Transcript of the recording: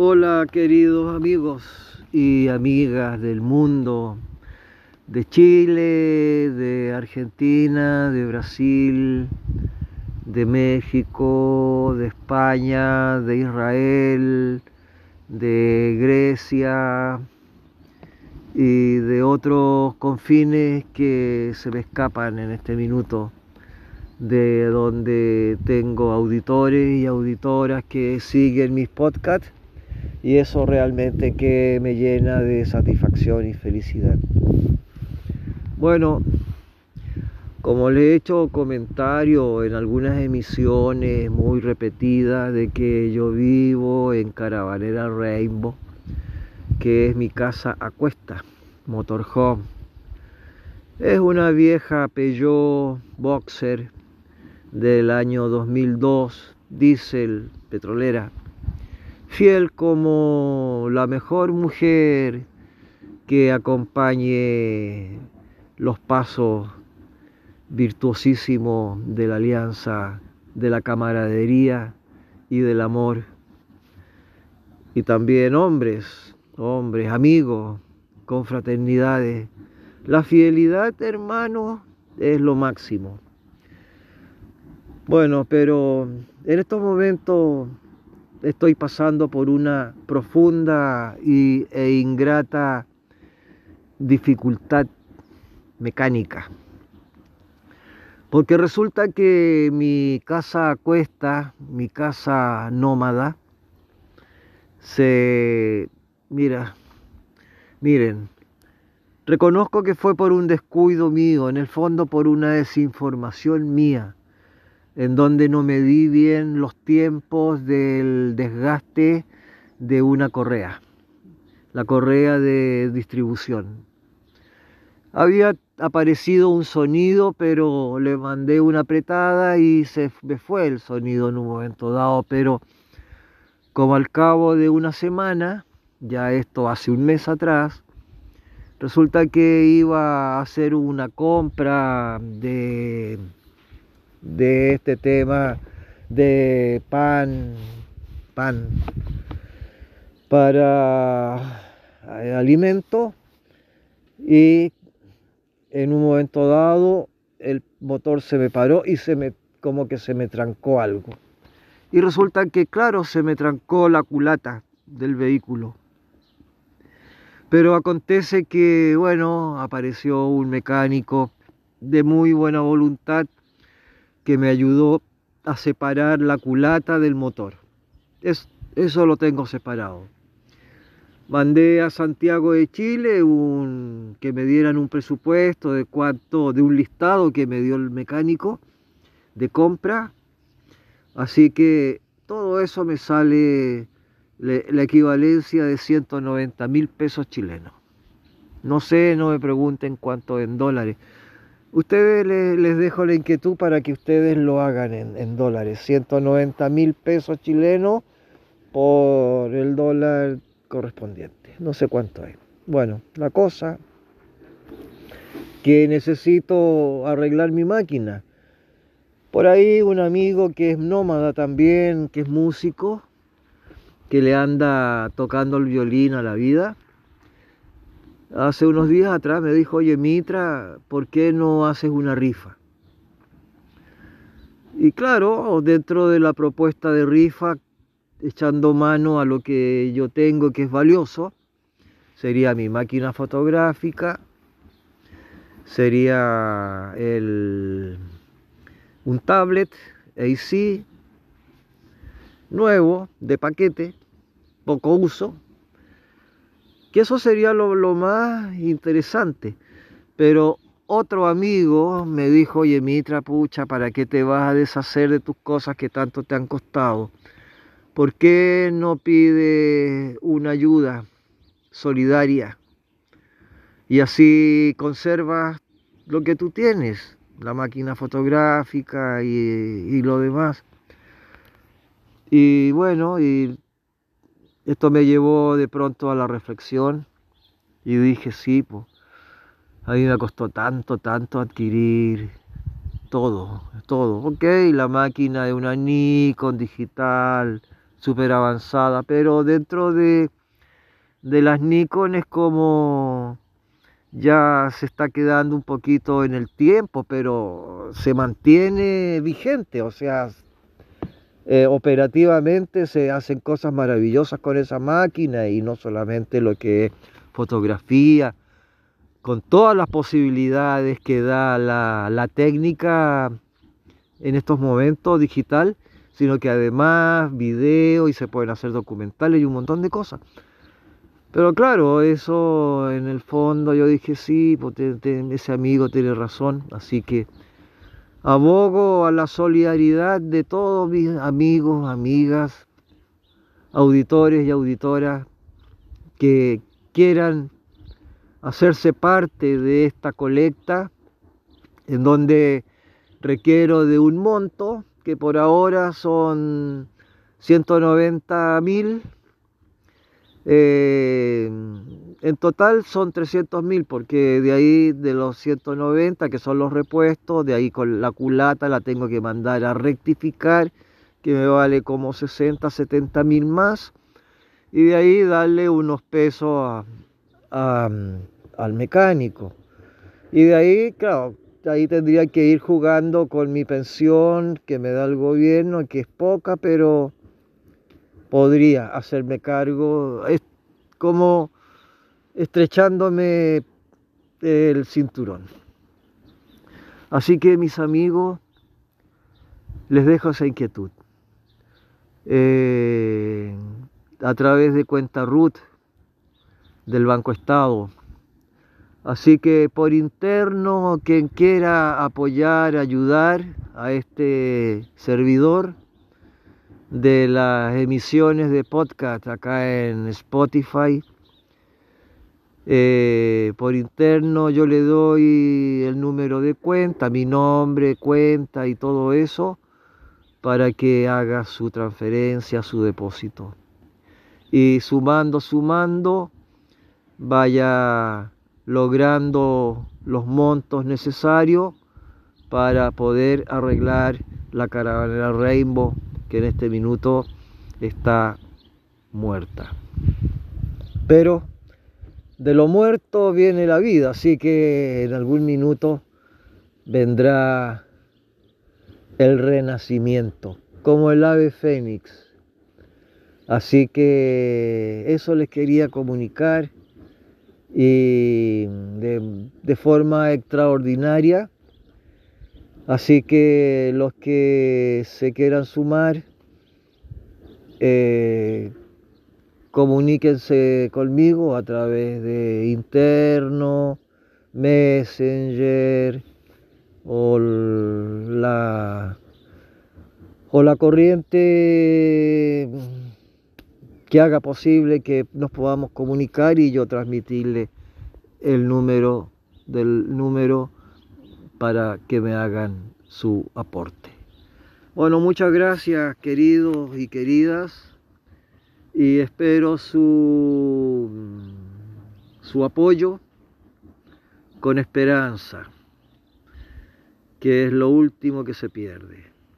Hola queridos amigos y amigas del mundo, de Chile, de Argentina, de Brasil, de México, de España, de Israel, de Grecia y de otros confines que se me escapan en este minuto, de donde tengo auditores y auditoras que siguen mis podcasts y eso realmente que me llena de satisfacción y felicidad. Bueno, como le he hecho comentario en algunas emisiones muy repetidas de que yo vivo en Caravanera Rainbow, que es mi casa a cuesta, motorhome. Es una vieja Peugeot Boxer del año 2002, diésel, petrolera, fiel como la mejor mujer que acompañe los pasos virtuosísimos de la alianza, de la camaradería y del amor. Y también hombres, hombres, amigos, confraternidades. La fidelidad, hermano, es lo máximo. Bueno, pero en estos momentos estoy pasando por una profunda y, e ingrata dificultad mecánica. Porque resulta que mi casa cuesta, mi casa nómada, se... Mira, miren, reconozco que fue por un descuido mío, en el fondo por una desinformación mía en donde no medí bien los tiempos del desgaste de una correa, la correa de distribución. Había aparecido un sonido, pero le mandé una apretada y se me fue el sonido en un momento dado, pero como al cabo de una semana, ya esto hace un mes atrás, resulta que iba a hacer una compra de de este tema de pan, pan para eh, alimento y en un momento dado el motor se me paró y se me como que se me trancó algo. Y resulta que claro, se me trancó la culata del vehículo. Pero acontece que, bueno, apareció un mecánico de muy buena voluntad que me ayudó a separar la culata del motor. Es, eso lo tengo separado. Mandé a Santiago de Chile un, que me dieran un presupuesto de cuánto, de un listado que me dio el mecánico de compra. Así que todo eso me sale la equivalencia de 190 mil pesos chilenos. No sé, no me pregunten cuánto en dólares. Ustedes les, dejo la inquietud para que ustedes lo hagan en, dólares. 190 mil pesos chilenos por el dólar correspondiente. No sé cuánto es. Bueno, la cosa que necesito arreglar mi máquina. Por ahí un amigo que es nómada también, que es músico, que le anda tocando el violín a la vida hace unos días atrás me dijo, oye Mitra, ¿por qué no haces una rifa? Y claro, dentro de la propuesta de rifa, echando mano a lo que yo tengo que es valioso, sería mi máquina fotográfica, sería el, un tablet AC nuevo de paquete, poco uso, eso sería lo, más interesante. Pero otro amigo me dijo, oye Mitra, pucha, ¿para qué te vas a deshacer de tus cosas que tanto te han costado? ¿Por qué no pide una ayuda solidaria? Y así conservas lo que tú tienes, la máquina fotográfica y, y lo demás. Y bueno, y esto me llevó de pronto a la reflexión y dije, sí, pues, a mí me costó tanto, tanto adquirir todo, todo. Ok, la máquina de una Nikon digital, súper avanzada, pero dentro de, de las Nikon es como ya se está quedando un poquito en el tiempo, pero se mantiene vigente, o sea, eh, operativamente se hacen cosas maravillosas con esa máquina y no solamente lo que es fotografía, con todas las posibilidades que da la, la técnica en estos momentos digital, sino que además video y se pueden hacer documentales y un montón de cosas. Pero claro, eso en el fondo yo dije, sí, pues ese amigo tiene razón, así que abogo a la solidaridad de todos mis amigos, amigas, auditores y auditoras que quieran hacerse parte de esta colecta, en donde requiero de un monto que por ahora son 190 mil eh, en total son 300 mil, porque de ahí de los 190 que son los repuestos, de ahí con la culata la tengo que mandar a rectificar, que me vale como 60, 70 mil más, y de ahí darle unos pesos al mecánico. Y de ahí, claro, ahí tendría que ir jugando con mi pensión que me da el gobierno, que es poca, pero podría hacerme cargo, es como estrechándome el cinturón. Así que mis amigos, les dejo esa inquietud. Eh, a través de cuenta RUT del Banco Estado. Así que por interno, quien quiera apoyar, ayudar a este servidor, de las emisiones de podcast acá en Spotify. Eh, por interno yo le doy el número de cuenta, mi nombre, cuenta y todo eso para que haga su transferencia, su depósito. Y sumando, sumando, vaya logrando los montos necesarios para poder arreglar la caravana Rainbow que en este minuto está muerta. Pero de lo muerto viene la vida, así que en algún minuto vendrá el renacimiento, como el ave fénix. Así que eso les quería comunicar y de, forma extraordinaria Así que los que se quieran sumar, eh, comuníquense conmigo a través de interno, messenger o la, o la corriente que haga posible que nos podamos comunicar y yo transmitirle el número del número para que me hagan su aporte. Bueno, muchas gracias queridos y queridas y espero su, su apoyo con esperanza, que es lo último que se pierde.